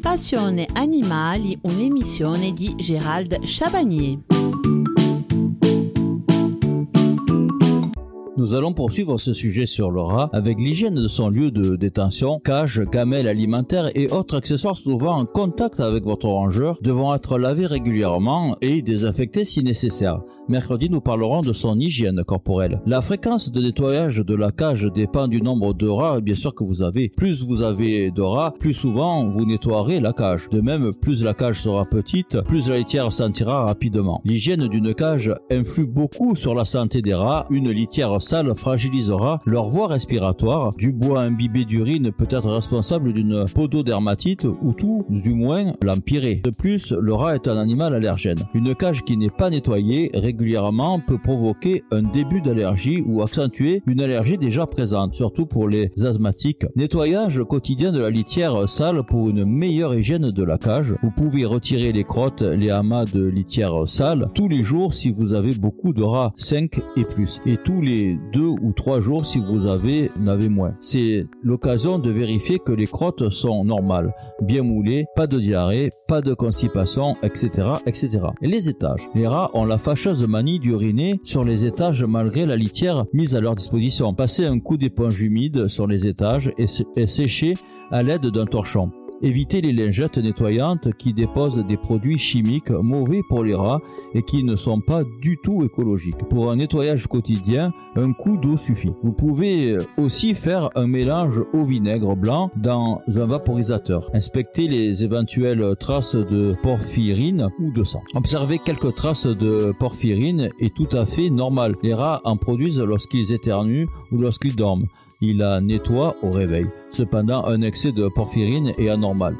Passione Animali, un'emissione di Gérald Chabagnier. Nous allons poursuivre ce sujet sur le rat avec l'hygiène de son lieu de détention, cage, gamelle alimentaire et autres accessoires souvent en contact avec votre rongeur devront être lavés régulièrement et désinfectés si nécessaire. Mercredi, nous parlerons de son hygiène corporelle. La fréquence de nettoyage de la cage dépend du nombre de rats, bien sûr, que vous avez. Plus vous avez de rats, plus souvent vous nettoierez la cage. De même, plus la cage sera petite, plus la litière sentira rapidement. L'hygiène d'une cage influe beaucoup sur la santé des rats. Une litière sale fragilisera leur voie respiratoire. Du bois imbibé d'urine peut être responsable d'une pododermatite ou tout, du moins, l'empirer. De plus, le rat est un animal allergène. Une cage qui n'est pas nettoyée régulièrement peut provoquer un début d'allergie ou accentuer une allergie déjà présente, surtout pour les asthmatiques. Nettoyage quotidien de la litière sale pour une meilleure hygiène de la cage. Vous pouvez retirer les crottes, les amas de litière sale tous les jours si vous avez beaucoup de rats 5 et plus et tous les 2 ou 3 jours si vous avez n'avez moins. C'est l'occasion de vérifier que les crottes sont normales, bien moulées, pas de diarrhée, pas de constipation, etc., etc. Et les étages. Les rats ont la fâcheuse manie d'uriner sur les étages malgré la litière mise à leur disposition. Passer un coup d'éponge humide sur les étages et, et sécher à l'aide d'un torchon. Évitez les lingettes nettoyantes qui déposent des produits chimiques mauvais pour les rats et qui ne sont pas du tout écologiques. Pour un nettoyage quotidien, un coup d'eau suffit. Vous pouvez aussi faire un mélange au vinaigre blanc dans un vaporisateur. Inspectez les éventuelles traces de porphyrine ou de sang. Observer quelques traces de porphyrine est tout à fait normal. Les rats en produisent lorsqu'ils éternuent ou lorsqu'ils dorment il la nettoie au réveil. Cependant, un excès de porphyrine est anormal.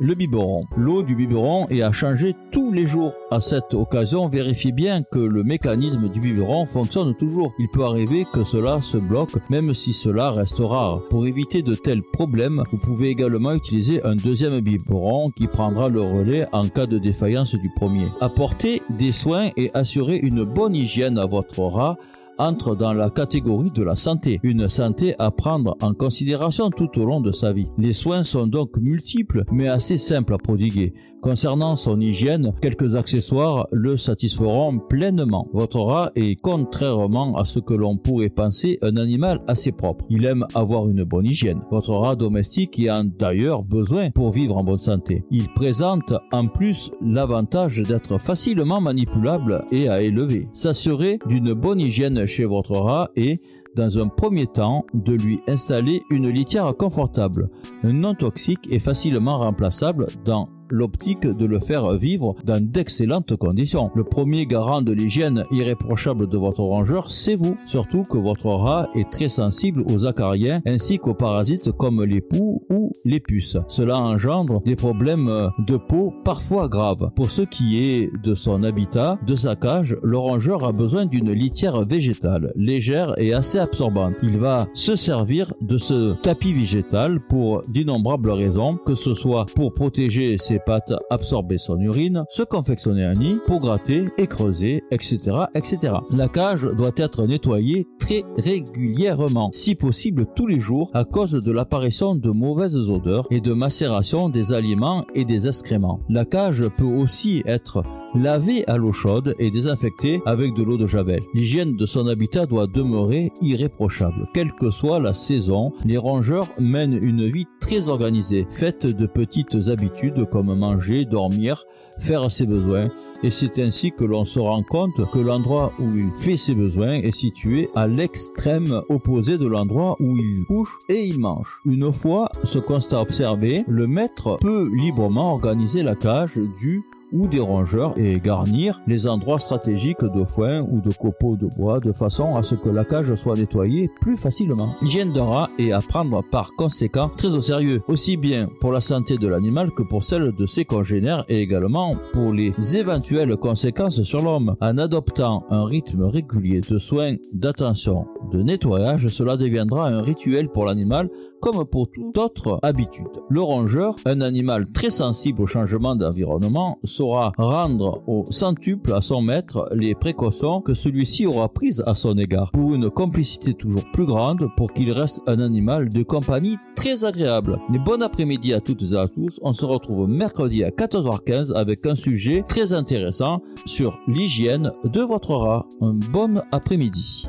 Le biberon. L'eau du biberon est à changer tous les jours. À cette occasion, vérifiez bien que le mécanisme du biberon fonctionne toujours. Il peut arriver que cela se bloque, même si cela reste rare. Pour éviter de tels problèmes, vous pouvez également utiliser un deuxième biberon qui prendra le relais en cas de défaillance du premier. Apportez des soins et assurez une bonne hygiène à votre rat entre dans la catégorie de la santé, une santé à prendre en considération tout au long de sa vie. Les soins sont donc multiples mais assez simples à prodiguer. Concernant son hygiène, quelques accessoires le satisferont pleinement. Votre rat est, contrairement à ce que l'on pourrait penser, un animal assez propre. Il aime avoir une bonne hygiène. Votre rat domestique y a d'ailleurs besoin pour vivre en bonne santé. Il présente en plus l'avantage d'être facilement manipulable et à élever. S'assurer d'une bonne hygiène chez votre rat et dans un premier temps, de lui installer une litière confortable, non toxique et facilement remplaçable dans l'optique de le faire vivre dans d'excellentes conditions. Le premier garant de l'hygiène irréprochable de votre rongeur, c'est vous. Surtout que votre rat est très sensible aux acariens ainsi qu'aux parasites comme les poux ou les puces. Cela engendre des problèmes de peau parfois graves. Pour ce qui est de son habitat, de sa cage, le rongeur a besoin d'une litière végétale, légère et assez absorbante. Il va se servir de ce tapis végétal pour d'innombrables raisons, que ce soit pour protéger ses pattes, absorber son urine, se confectionner un nid pour gratter et creuser, etc., etc. La cage doit être nettoyée très régulièrement, si possible tous les jours, à cause de l'apparition de mauvaises odeurs et de macération des aliments et des excréments. La cage peut aussi être lavée à l'eau chaude et désinfectée avec de l'eau de javel. L'hygiène de son habitat doit demeurer irréprochable. Quelle que soit la saison, les rongeurs mènent une vie très organisée, faite de petites habitudes comme manger, dormir, faire ses besoins, et c'est ainsi que l'on se rend compte que l'endroit où il fait ses besoins est situé à l'extrême opposé de l'endroit où il couche et il mange. Une fois ce constat observé, le maître peut librement organiser la cage du ou des rongeurs et garnir les endroits stratégiques de foin ou de copeaux de bois de façon à ce que la cage soit nettoyée plus facilement. L'hygiène d'un rat est à prendre par conséquent très au sérieux, aussi bien pour la santé de l'animal que pour celle de ses congénères et également pour les éventuelles conséquences sur l'homme. En adoptant un rythme régulier de soins, d'attention, de nettoyage, cela deviendra un rituel pour l'animal comme pour toute autre habitude. Le rongeur, un animal très sensible au changement d'environnement, saura rendre au centuple à son maître les précautions que celui-ci aura prises à son égard, pour une complicité toujours plus grande, pour qu'il reste un animal de compagnie très agréable. Mais bon après-midi à toutes et à tous, on se retrouve mercredi à 14h15 avec un sujet très intéressant sur l'hygiène de votre rat. Un bon après-midi.